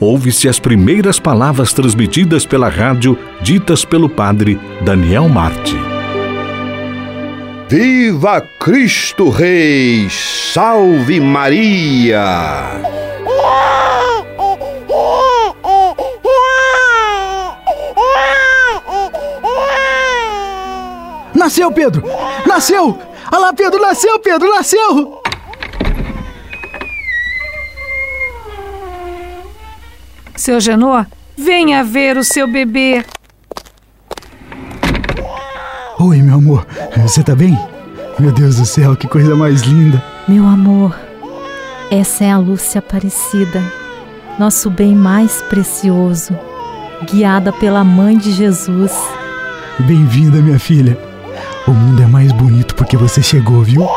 ouve-se as primeiras palavras transmitidas pela rádio ditas pelo padre Daniel Marte. Viva Cristo Rei! Salve Maria! Nasceu, Pedro! Nasceu! Olha lá, Pedro, nasceu, Pedro, nasceu! Seu Genô, venha ver o seu bebê. Oi, meu amor, você tá bem? Meu Deus do céu, que coisa mais linda! Meu amor, essa é a Lúcia Aparecida, nosso bem mais precioso, guiada pela Mãe de Jesus. Bem-vinda, minha filha. O mundo é mais bonito porque você chegou, viu?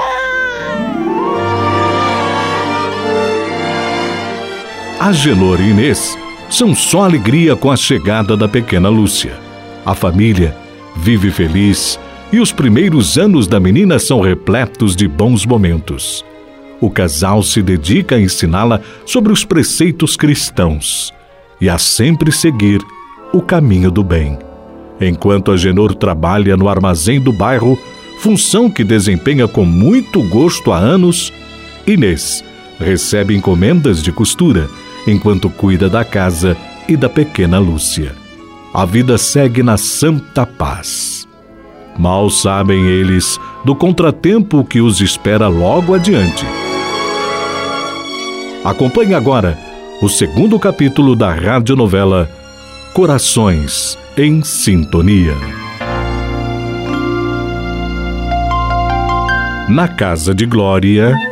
Agenor e Inês são só alegria com a chegada da pequena Lúcia. A família vive feliz e os primeiros anos da menina são repletos de bons momentos. O casal se dedica a ensiná-la sobre os preceitos cristãos e a sempre seguir o caminho do bem. Enquanto Agenor trabalha no armazém do bairro, função que desempenha com muito gosto há anos, Inês recebe encomendas de costura enquanto cuida da casa e da pequena Lúcia. A vida segue na santa paz. Mal sabem eles do contratempo que os espera logo adiante. Acompanhe agora o segundo capítulo da radionovela Corações em Sintonia. Na casa de Glória.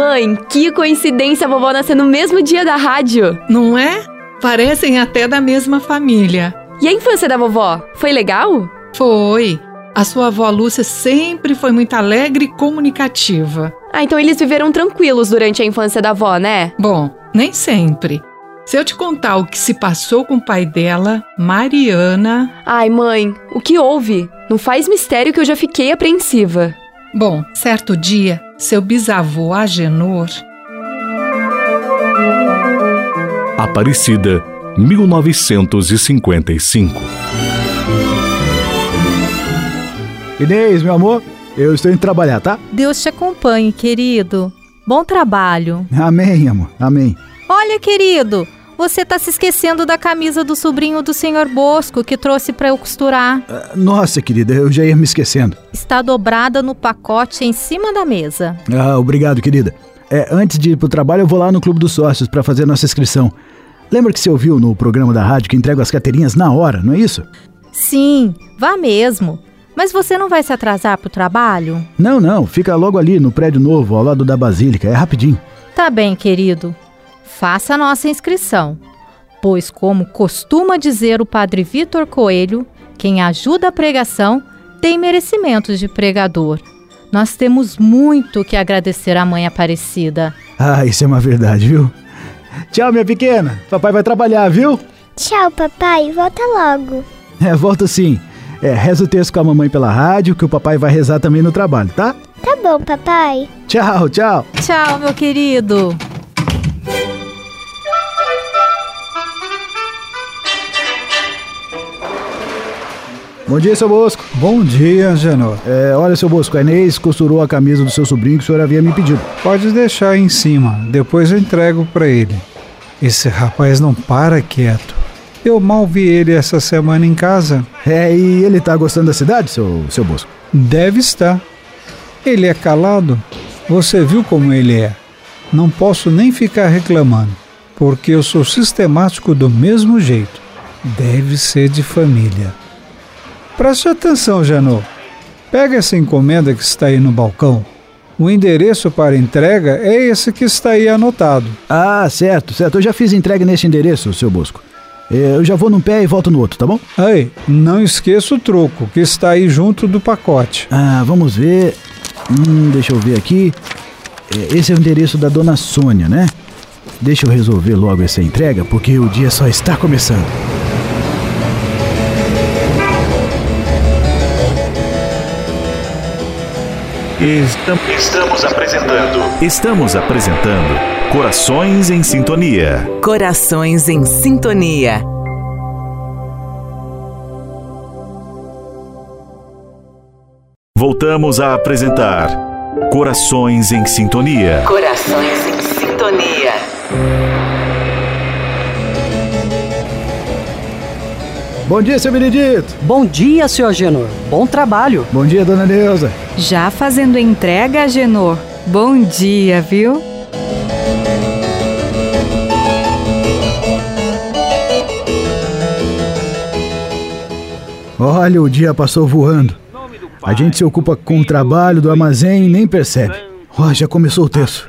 Mãe, que coincidência a vovó nascer no mesmo dia da rádio. Não é? Parecem até da mesma família. E a infância da vovó? Foi legal? Foi. A sua avó Lúcia sempre foi muito alegre e comunicativa. Ah, então eles viveram tranquilos durante a infância da avó, né? Bom, nem sempre. Se eu te contar o que se passou com o pai dela, Mariana. Ai, mãe, o que houve? Não faz mistério que eu já fiquei apreensiva. Bom, certo dia, seu bisavô Agenor. Aparecida, 1955. Inês, meu amor, eu estou indo trabalhar, tá? Deus te acompanhe, querido. Bom trabalho. Amém, amor, amém. Olha, querido, você tá se esquecendo da camisa do sobrinho do senhor Bosco que trouxe para eu costurar. Uh, nossa, querida, eu já ia me esquecendo. Está dobrada no pacote em cima da mesa. Ah, obrigado, querida. É, antes de ir pro trabalho, eu vou lá no Clube dos Sócios para fazer a nossa inscrição. Lembra que você ouviu no programa da rádio que entrega as carteirinhas na hora, não é isso? Sim, vá mesmo. Mas você não vai se atrasar pro trabalho? Não, não, fica logo ali no prédio novo, ao lado da Basílica, é rapidinho. Tá bem, querido. Faça a nossa inscrição, pois, como costuma dizer o padre Vitor Coelho, quem ajuda a pregação tem merecimentos de pregador. Nós temos muito que agradecer à Mãe Aparecida. Ah, isso é uma verdade, viu? Tchau, minha pequena. Papai vai trabalhar, viu? Tchau, papai. Volta logo. É, volto sim. É, reza o texto com a mamãe pela rádio, que o papai vai rezar também no trabalho, tá? Tá bom, papai. Tchau, tchau. Tchau, meu querido. Bom dia, seu Bosco. Bom dia, Angenor. É, olha, seu Bosco, a Inês costurou a camisa do seu sobrinho que o senhor havia me pedido. Pode deixar aí em cima, depois eu entrego para ele. Esse rapaz não para quieto. Eu mal vi ele essa semana em casa. É, e ele tá gostando da cidade, seu, seu Bosco? Deve estar. Ele é calado. Você viu como ele é. Não posso nem ficar reclamando, porque eu sou sistemático do mesmo jeito. Deve ser de família. Preste atenção, Janô. Pega essa encomenda que está aí no balcão. O endereço para entrega é esse que está aí anotado. Ah, certo, certo. Eu já fiz entrega nesse endereço, seu Bosco. É, eu já vou num pé e volto no outro, tá bom? Aí, não esqueça o troco, que está aí junto do pacote. Ah, vamos ver. Hum, deixa eu ver aqui. É, esse é o endereço da dona Sônia, né? Deixa eu resolver logo essa entrega, porque o dia só está começando. Estamos apresentando. Estamos apresentando Corações em Sintonia. Corações em Sintonia. Voltamos a apresentar Corações em Sintonia. Corações em Sintonia. Bom dia, seu Benedito. Bom dia, seu Agenor. Bom trabalho. Bom dia, dona Neuza. Já fazendo entrega, Agenor. Bom dia, viu? Olha, o dia passou voando. A gente se ocupa com o trabalho do armazém e nem percebe. Ó, já começou o terço.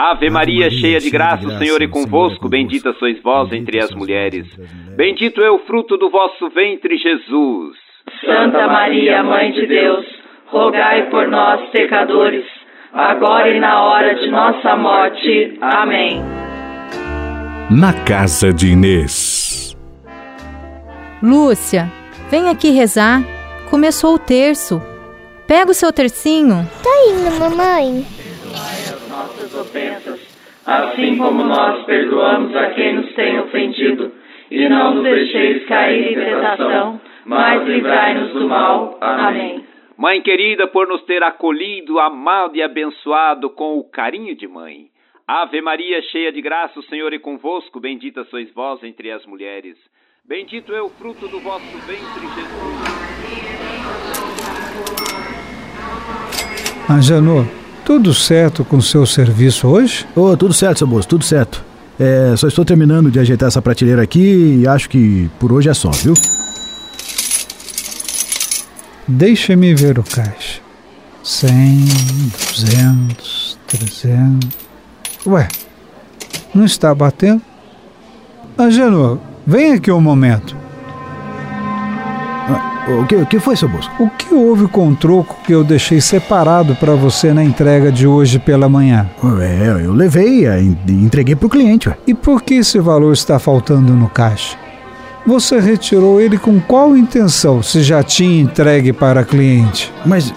Ave Maria, cheia de graça, o Senhor é convosco, bendita sois vós entre as mulheres. Bendito é o fruto do vosso ventre, Jesus. Santa Maria, Mãe de Deus, rogai por nós, pecadores, agora e na hora de nossa morte. Amém. Na casa de Inês. Lúcia, vem aqui rezar. Começou o terço. Pega o seu tercinho. Tô indo, mamãe. As nossas ofensas, assim como nós perdoamos a quem nos tem ofendido. E não nos deixeis cair em tentação, mas livrai-nos do mal. Amém. Mãe querida, por nos ter acolhido, amado e abençoado com o carinho de mãe. Ave Maria, cheia de graça, o Senhor é convosco, bendita sois vós entre as mulheres. Bendito é o fruto do vosso ventre, Jesus. Angenor, tudo certo com o seu serviço hoje? Ô, tudo certo, seu Bosco, tudo certo. É, só estou terminando de ajeitar essa prateleira aqui e acho que por hoje é só, viu? Deixa-me ver o caixa. 100, 200, 300. Ué, não está batendo? Angenor, vem aqui um momento. O que, o que foi, seu Bosco? O que houve com o troco que eu deixei separado para você na entrega de hoje pela manhã? É, eu levei e entreguei pro cliente. Ué. E por que esse valor está faltando no caixa? Você retirou ele com qual intenção, se já tinha entregue para cliente? Mas,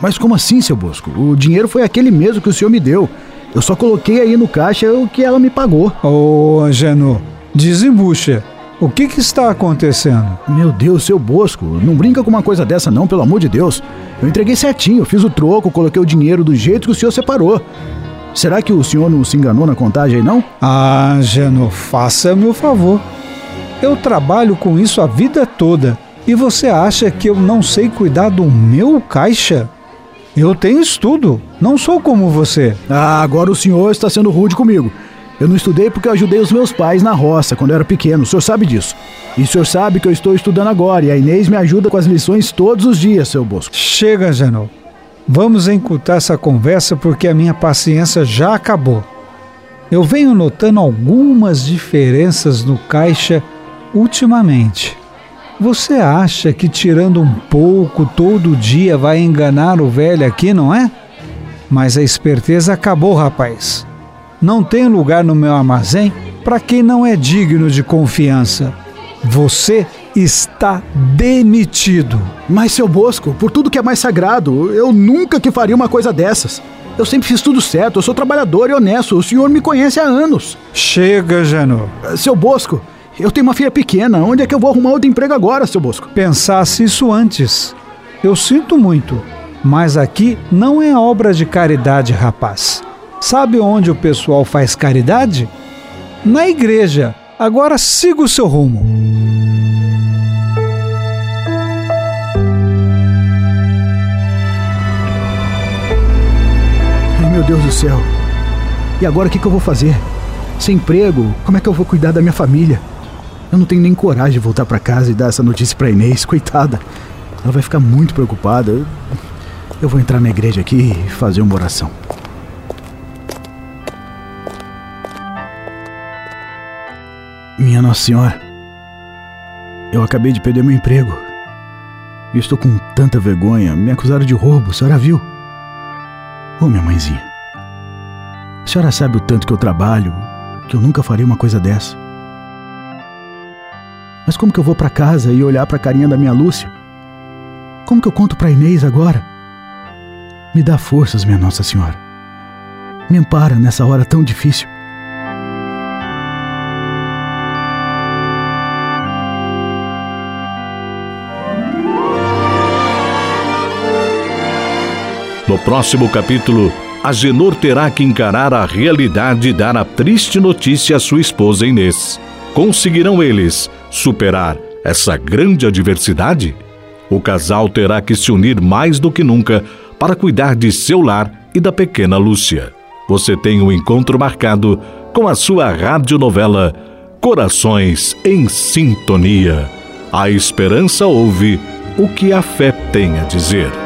mas como assim, seu Bosco? O dinheiro foi aquele mesmo que o senhor me deu. Eu só coloquei aí no caixa o que ela me pagou. Ô, Angenor, desembucha. O que, que está acontecendo? Meu Deus, seu Bosco, não brinca com uma coisa dessa não, pelo amor de Deus. Eu entreguei certinho, fiz o troco, coloquei o dinheiro do jeito que o senhor separou. Será que o senhor não se enganou na contagem aí, não? Ah, Geno, faça-me o favor. Eu trabalho com isso a vida toda. E você acha que eu não sei cuidar do meu caixa? Eu tenho estudo, não sou como você. Ah, agora o senhor está sendo rude comigo. Eu não estudei porque eu ajudei os meus pais na roça quando eu era pequeno, o senhor sabe disso. E o senhor sabe que eu estou estudando agora e a Inês me ajuda com as lições todos os dias, seu Bosco. Chega, Janô. Vamos encurtar essa conversa porque a minha paciência já acabou. Eu venho notando algumas diferenças no caixa ultimamente. Você acha que tirando um pouco todo dia vai enganar o velho aqui, não é? Mas a esperteza acabou, rapaz. Não tem lugar no meu armazém para quem não é digno de confiança. Você está demitido. Mas, seu Bosco, por tudo que é mais sagrado, eu nunca que faria uma coisa dessas. Eu sempre fiz tudo certo, eu sou trabalhador e honesto, o senhor me conhece há anos. Chega, Janô. Seu Bosco, eu tenho uma filha pequena, onde é que eu vou arrumar outro emprego agora, seu Bosco? Pensasse isso antes. Eu sinto muito, mas aqui não é obra de caridade, rapaz. Sabe onde o pessoal faz caridade? Na igreja. Agora siga o seu rumo. Ai, meu Deus do céu. E agora o que, que eu vou fazer? Sem emprego, como é que eu vou cuidar da minha família? Eu não tenho nem coragem de voltar para casa e dar essa notícia para Inês, coitada. Ela vai ficar muito preocupada. Eu vou entrar na igreja aqui e fazer uma oração. Minha Nossa Senhora, eu acabei de perder meu emprego. E estou com tanta vergonha. Me acusaram de roubo, a senhora viu? Ô, oh, minha mãezinha, a senhora sabe o tanto que eu trabalho, que eu nunca faria uma coisa dessa. Mas como que eu vou para casa e olhar para a carinha da minha Lúcia? Como que eu conto para Inês agora? Me dá forças, minha Nossa Senhora. Me ampara nessa hora tão difícil. No próximo capítulo, Agenor terá que encarar a realidade e dar a triste notícia à sua esposa Inês. Conseguirão eles superar essa grande adversidade? O casal terá que se unir mais do que nunca para cuidar de seu lar e da pequena Lúcia. Você tem um encontro marcado com a sua radionovela Corações em Sintonia. A esperança ouve o que a fé tem a dizer.